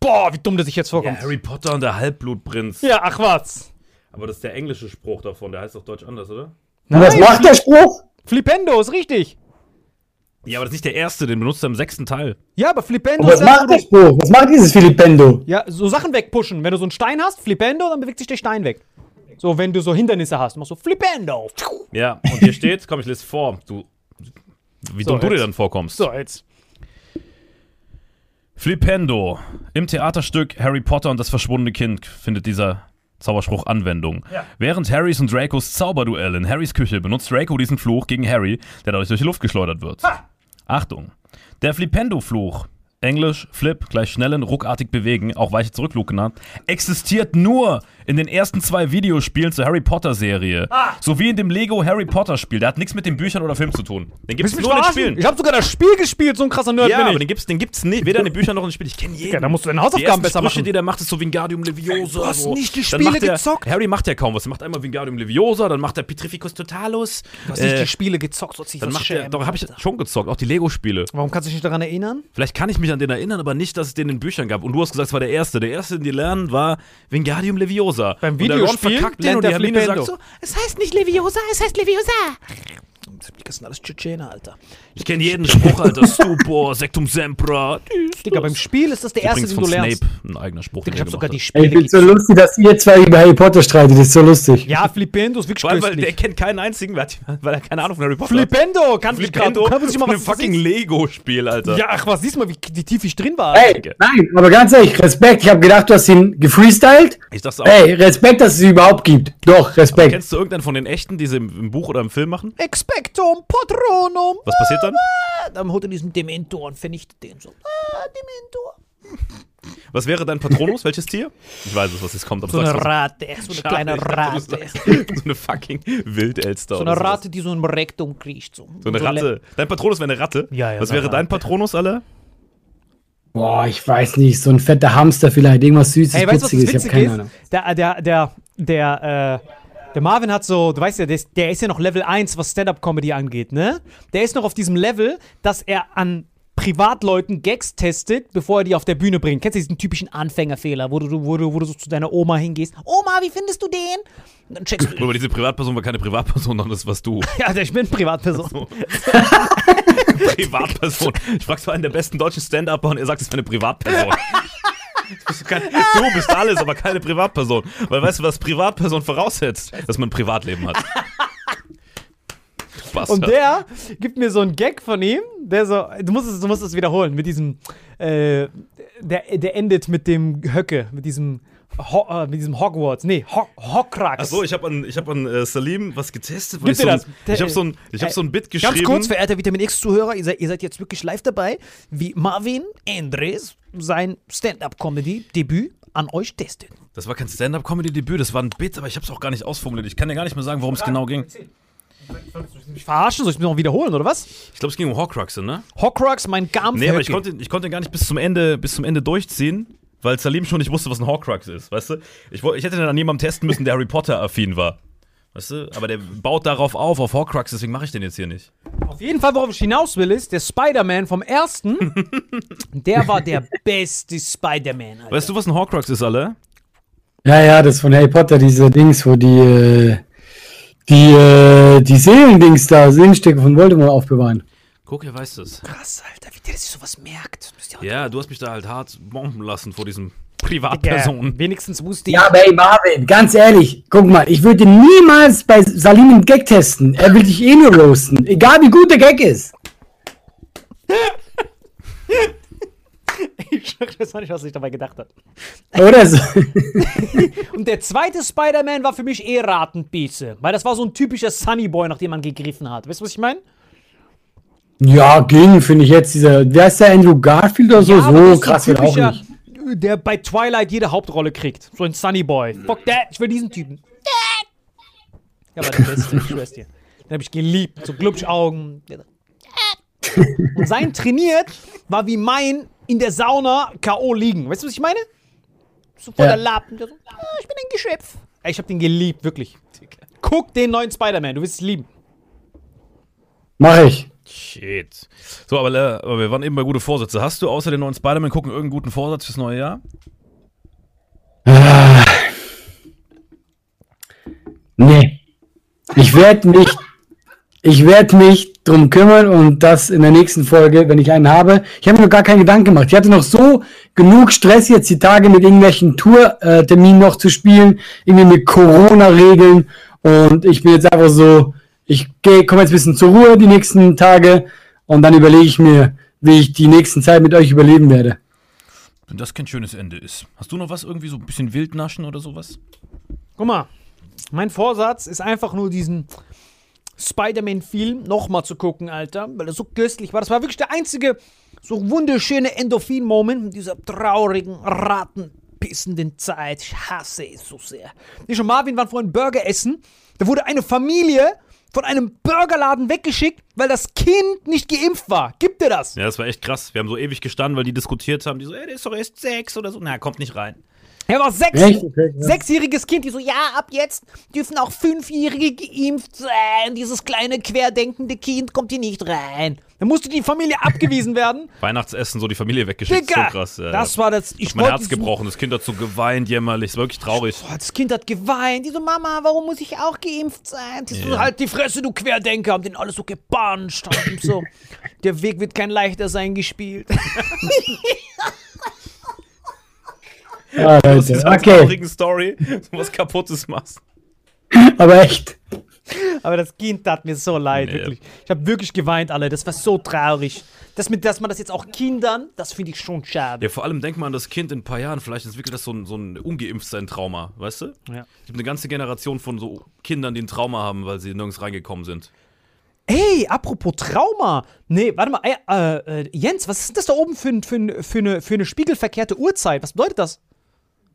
Boah, wie dumm der sich jetzt Ja, vorkommt. Harry Potter und der Halbblutprinz. Ja, ach was. Aber das ist der englische Spruch davon. Der heißt doch deutsch anders, oder? Und was macht der Spruch? Flipendo ist richtig. Ja, aber das ist nicht der erste. Den benutzt er im sechsten Teil. Ja, aber Flipendo Und was ist macht der Spruch? Was macht dieses Filipendo? Ja, so Sachen wegpushen. Wenn du so einen Stein hast, Flipendo, dann bewegt sich der Stein weg. So, wenn du so Hindernisse hast, machst du Flipendo. Ja, und hier steht, komm, ich lese vor. Du. Wie So, dumm du dir dann vorkommst. So, jetzt. Flipendo. Im Theaterstück Harry Potter und das verschwundene Kind findet dieser Zauberspruch Anwendung. Während Harrys und Dracos Zauberduell in Harrys Küche benutzt Draco diesen Fluch gegen Harry, der dadurch durch die Luft geschleudert wird. Achtung. Der Flipendo-Fluch, Englisch Flip gleich schnellen, ruckartig bewegen, auch weiche Zurückflug genannt, existiert nur in den ersten zwei Videospielen zur Harry Potter Serie. Sowie in dem Lego Harry Potter Spiel. Der hat nichts mit den Büchern oder Film zu tun. Den gibt's nur in den? Spielen. Ich habe sogar das Spiel gespielt, so ein krasser Nerd ja, bin aber ich. den gibt's, den gibt's nicht, weder in den Büchern noch in den Spielen. Ich kenne jeden. Ja, da musst du deine die Hausaufgaben ersten besser Sprüche, machen. die der macht, ist so Wingardium Leviosa. Du hast so. nicht die Spiele der, gezockt. Harry macht ja kaum was. Er macht einmal Wingardium Leviosa, dann macht er Petrificus Totalus. Du hast nicht äh, die Spiele gezockt, so dann macht er, doch, habe ich schon gezockt, auch die Lego-Spiele. Warum kannst du dich nicht daran erinnern? Vielleicht kann ich mich an den erinnern, aber nicht, dass es den in Büchern gab. Und du hast gesagt, es war der erste. Der erste, den die lernen, war Wingardium Leviosa. Beim und der Ron Videospiel verkackt den und der die Hermine sagt so, Es heißt nicht Leviosa, es heißt Leviosa. Das sind alles Tschetschener, Alter. ich kenne jeden Spruch, Alter. *laughs* Stupor, Sectum Sempra. Digga, beim Spiel ist das der erste, den du lernst. Snape ein eigener Spruch. Digga, ich hab sogar die Ey, ich Spiele find's so lustig, dass ihr zwei über Harry Potter streitet. Das ist so lustig. Ja, Flipendo ist hat. wirklich allem, weil der kennt keinen einzigen, weil weil er keine Ahnung von Harry Potter Flipendo, kann ich gerade. Flipendo Du kannst nicht mal was fucking Lego-Spiel, Alter. Ja, ach was, siehst du mal, wie, wie tief ich drin war. Ey, nein, aber ganz ehrlich, Respekt. Ich habe gedacht, du hast ihn gefreestylt. Ich dachte auch, Ey, Respekt, dass es sie überhaupt gibt. Doch, Respekt. kennst du irgendeinen von den echten, die sie im, Buch oder im Film machen? Expectum Patronum. Was passiert dann? Dann holt er diesen Dementor und vernichtet den so. Ah, Dementor. Was wäre dein Patronus? *laughs* Welches Tier? Ich weiß es, was jetzt kommt. Aber So eine Rate, so eine Schade, kleine *laughs* dachte, Rate. sagst- *laughs* so eine fucking Wildelster. So eine. Rate, die so im Rektum kriecht. So, So eine Ratte. Dein Patronus wäre eine Ratte? Ja, ja, Was wäre dein Ratte. Patronus, alle? Boah, ich weiß nicht. So ein fetter Hamster vielleicht. Irgendwas Süßes, Hey, weißt du, was das Putziges. Ich habe keine ist? Ahnung. Der, der, der, der, äh, der Marvin hat so, du weißt ja, der ist, der ist ja noch Level 1, was Stand-Up-Comedy angeht, ne? Der ist noch auf diesem Level, dass er an Privatleuten Gags testet, bevor er die auf der Bühne bringt. Kennst du diesen typischen Anfängerfehler, wo du, wo du, wo du so zu deiner Oma hingehst? Oma, wie findest du den? Und dann checkst du, *laughs* Aber diese Privatperson war keine Privatperson, sondern das warst du. *laughs* ja, ich bin Privatperson. So. *laughs* Privatperson. Ich frag's mal einen der besten deutschen Stand-Upper und er sagt, es ist eine Privatperson. Du bist, kein, du bist alles, aber keine Privatperson. Weil weißt du, was Privatperson voraussetzt? Dass man ein Privatleben hat. Und der gibt mir so einen Gag von ihm, der so, du musst es, du musst es wiederholen, mit diesem, äh, der, der endet mit dem Höcke, mit diesem, Ho äh, mit diesem Hogwarts, nee, Ho Hokrax. Achso, ich habe an, ich hab an äh, Salim was getestet. weil Gib ich ein, das. Ich habe so ein, ich hab so ein Bit geschrieben. Ganz kurz, verehrter Vitamin X-Zuhörer, ihr seid, ihr seid jetzt wirklich live dabei, wie Marvin Andres sein Stand-Up-Comedy-Debüt an euch testet. Das war kein Stand-Up-Comedy-Debüt, das war ein Bit, aber ich habe es auch gar nicht ausformuliert. Ich kann dir gar nicht mehr sagen, worum es genau ging. Mich verarschen? Soll ich mir noch wiederholen, oder was? Ich glaube, es ging um Horcruxe, ne? Hokrax, mein Garm Nee, aber ich konnte, ich konnte gar nicht bis zum Ende, bis zum Ende durchziehen, weil Salim schon nicht wusste, was ein Horcrux ist, weißt du? Ich, ich hätte dann an jemandem testen müssen, der Harry Potter-affin war. Weißt du? Aber der baut darauf auf, auf Horcrux, deswegen mache ich den jetzt hier nicht. Auf jeden Fall, worauf ich hinaus will, ist, der Spider-Man vom ersten, *laughs* der war der beste Spider-Man. Weißt du, was ein Horcrux ist, alle? Ja, ja, das von Harry Potter, diese Dings, wo die, äh, die, äh, die Seelendings da, Seelenstücke von Voldemort aufbewahren. Guck, er weiß das. Krass, Alter, wie der sich sowas merkt. Ja Ja, du hast mich da halt hart bomben lassen vor diesem Digga, Privatperson. wenigstens wusste ich. Ja, aber ey, Marvin, ganz ehrlich, guck mal, ich würde niemals bei Salim einen Gag testen. Er will dich eh nur roasten. Egal wie gut der Gag ist. *laughs* Ich weiß nicht, was ich dabei gedacht habe. Oder so. *laughs* Und der zweite Spider-Man war für mich eh Ratenbiese, weil das war so ein typischer Sunny Boy, nach dem man gegriffen hat. Weißt du, was ich meine? Ja, ging, finde ich jetzt. Dieser, wer ist der Andrew Garfield oder so? das so krass wird auch nicht. Der bei Twilight jede Hauptrolle kriegt. So ein Sunny Boy. Fuck that, ich will diesen Typen. Ja, aber der Beste, ich schwör's dir. Den hab ich geliebt. So Glubschaugen. Und sein trainiert war wie mein in der Sauna K.O. liegen. Weißt du, was ich meine? So voll Ja. Lappen. So, ah, ich bin ein Geschöpf. Ey, ich hab den geliebt, wirklich. Guck den neuen Spider-Man, du wirst es lieben. Mach ich. Shit. So, aber, äh, aber wir waren eben bei gute Vorsätze. Hast du außer den neuen Spider-Man gucken irgendeinen guten Vorsatz fürs neue Jahr? Nee. Ich werde mich, ich werde mich drum kümmern und das in der nächsten Folge, wenn ich einen habe. Ich habe mir noch gar keinen Gedanken gemacht. Ich hatte noch so genug Stress jetzt die Tage mit irgendwelchen Tourterminen noch zu spielen, irgendwie mit Corona-Regeln und ich bin jetzt einfach so, ich gehe, komme jetzt ein bisschen zur Ruhe die nächsten Tage und dann überlege ich mir, wie ich die nächsten Zeit mit euch überleben werde. Wenn das kein schönes Ende ist. Hast du noch was irgendwie so ein bisschen Wildnaschen oder sowas? Guck mal, mein Vorsatz ist einfach nur diesen Spider-Man-Film nochmal zu gucken, Alter, weil er so köstlich war. Das war wirklich der einzige so wunderschöne Endorphin-Moment mit dieser traurigen Raten. pissenden Zeit. Ich hasse es so sehr. Ich und Marvin waren vorhin Burger essen. Da wurde eine Familie von einem Burgerladen weggeschickt, weil das Kind nicht geimpft war. Gibt dir das? Ja, das war echt krass. Wir haben so ewig gestanden, weil die diskutiert haben. Die so, ey, der ist doch erst sechs oder so. Na, kommt nicht rein. Er war sechs, Echt? Okay, ja. sechsjähriges Kind, die so, ja, ab jetzt dürfen auch Fünfjährige geimpft sein. Dieses kleine querdenkende Kind kommt hier nicht rein. Dann musste die Familie abgewiesen werden. *laughs* Weihnachtsessen, so die Familie weggeschickt. Digga, so krass. Ja, das war das. Ich mein Herz gebrochen. Das Kind hat so geweint, jämmerlich. Ist wirklich traurig. Boah, das Kind hat geweint. Die so, Mama, warum muss ich auch geimpft sein? Die so, Ja. halt die Fresse, du Querdenker. Haben den alle so gebanscht. Haben ihm so, *laughs* der Weg wird kein leichter sein gespielt. Ah, Das ist eine okay. traurige Story, so was Kaputtes machst. Aber echt. Aber das Kind tat mir so leid, Nee. wirklich. Ich habe wirklich geweint, alle. Das war so traurig. Das mit, dass man das jetzt auch Kindern, das finde ich schon schade. Ja, vor allem denk mal an das Kind in ein paar Jahren. Vielleicht entwickelt das so ein, so ein Ungeimpftsein-Trauma, weißt du? Ja. Es gibt eine ganze Generation von so Kindern, die ein Trauma haben, weil sie nirgends reingekommen sind. Ey, apropos Trauma. Nee, warte mal. Äh, äh, Jens, was ist denn das da oben für, für, für, eine, für eine spiegelverkehrte Uhrzeit? Was bedeutet das?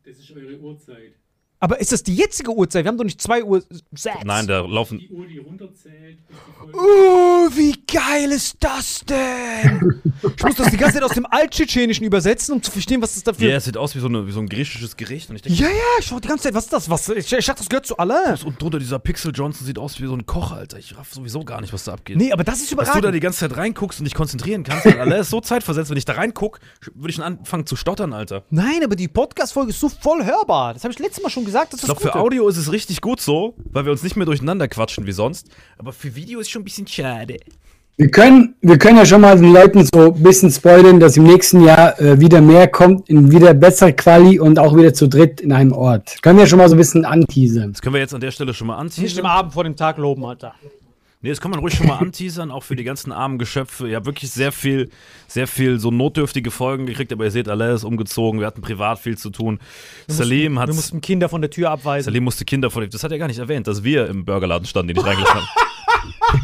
Das ist eure Uhrzeit. Aber ist das die jetzige Uhrzeit? Wir haben doch nicht 2 Uhr sechs. Nein, da laufen. Die Uhr, die runterzählt. Oh, wie geil ist das denn? ich muss das die ganze Zeit aus dem Alttschetschenischen übersetzen, um zu verstehen, was das Ja, dafür es sieht aus wie so, eine, wie so ein griechisches Gericht. Und ich denke, Ja, ja, ich war die ganze Zeit, was ist das? Was? Ich, ich dachte, das gehört zu alle. und drunter dieser Pixel Johnson sieht aus wie so ein Koch, Alter. Ich raff sowieso gar nicht, was da abgeht. Nee, aber das ist Dass du da die ganze Zeit reinguckst und dich konzentrieren kannst, weil alles ist so zeitversetzt. Wenn ich da reinguck, würde ich schon anfangen zu stottern, Alter. Nein, aber die Podcast-Folge ist so voll hörbar. Das habe ich letztes Mal schon gesagt. Das Ich ist glaube, das für. Audio ist es richtig gut so, weil wir uns nicht mehr durcheinander quatschen wie sonst. Aber für Video ist schon ein bisschen schade. Wir können, wir können ja schon mal den Leuten so ein bisschen spoilern, dass im nächsten Jahr äh, wieder mehr kommt, in wieder bessere Quali und auch wieder zu dritt in einem Ort. Können wir schon mal so ein bisschen anteasern. Das können wir jetzt an der Stelle schon mal Nicht im anteasern. Abend vor dem Tag loben, Alter. Nee, das kann man ruhig schon mal anteasern, auch für die ganzen armen Geschöpfe. Ihr habt wirklich sehr viel, sehr viel so notdürftige Folgen gekriegt, aber ihr seht, Allah ist umgezogen, wir hatten privat viel zu tun. Salim hat. Wir mussten Kinder von der Tür abweisen. Salim musste Kinder vor dem. Das hat er gar nicht erwähnt, dass wir im Burgerladen standen, den ich reingelassen habe.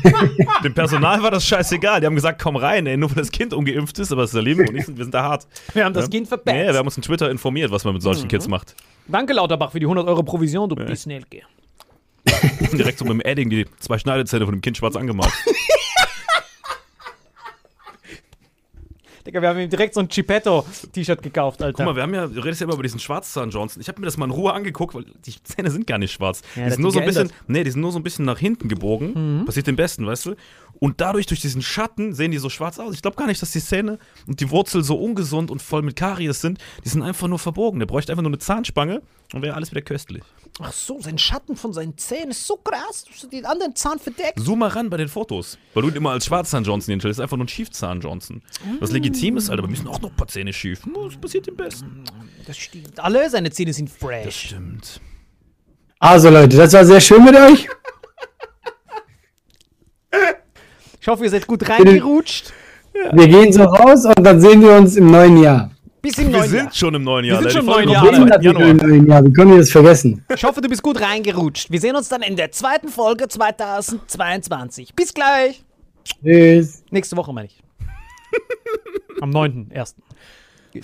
*laughs* Dem Personal war das scheißegal. Die haben gesagt, komm rein, ey, nur weil das Kind ungeimpft ist, aber Salim und ich sind, wir sind da hart. Wir haben das Ja. Kind Ja, verpetzt. wir haben uns in Twitter informiert, was man mit solchen Kids macht. Danke, Lauterbach, für die 100 Euro Provision, du bist Nelke. *laughs* Direkt so mit dem Edding die zwei Schneidezähne von dem Kind schwarz angemalt. *laughs* Digga, wir haben ihm direkt so ein Chippetto-T-Shirt gekauft, Alter. Guck mal, wir haben ja, du redest ja immer über diesen Schwarzzahn Johnson. Ich habe mir das mal in Ruhe angeguckt, weil die Zähne sind gar nicht schwarz. Ja, die sind nur so ein bisschen, nee, die sind nur so ein bisschen nach hinten gebogen. Mhm. Passiert dem Besten, weißt du? Und dadurch, durch diesen Schatten, sehen die so schwarz aus. Ich glaube gar nicht, dass die Zähne und die Wurzel so ungesund und voll mit Karies sind. Die sind einfach nur verbogen. Der bräuchte einfach nur eine Zahnspange und wäre alles wieder köstlich. Ach so, sein Schatten von seinen Zähnen ist so krass. Du hast den anderen Zahn verdeckt. Zoom mal ran bei den Fotos. Weil du ihn immer als Schwarzzahn Johnson hinstellst. Das ist einfach nur ein Schiefzahn Johnson. Was legitim ist, Alter. Aber wir müssen auch noch ein paar Zähne schief. Nur, Das passiert dem Besten. Das stimmt. Alle seine Zähne sind Das fresh. stimmt. Also Leute, das war sehr schön mit euch. Ich hoffe, ihr seid gut reingerutscht. Wir gehen so raus und dann sehen wir uns im neuen Jahr. Bis im Wir neuen sind Jahr. schon im neuen Jahr. sind schon im neuen Jahr, am Alter. 2. Wir sind Januar. im neuen Jahr. Wie können wir das vergessen? Ich hoffe, du bist gut reingerutscht. Wir sehen uns dann in der zweiten Folge 2022. Bis gleich. Tschüss. Nächste Woche, meine ich. Am 9.1. *laughs*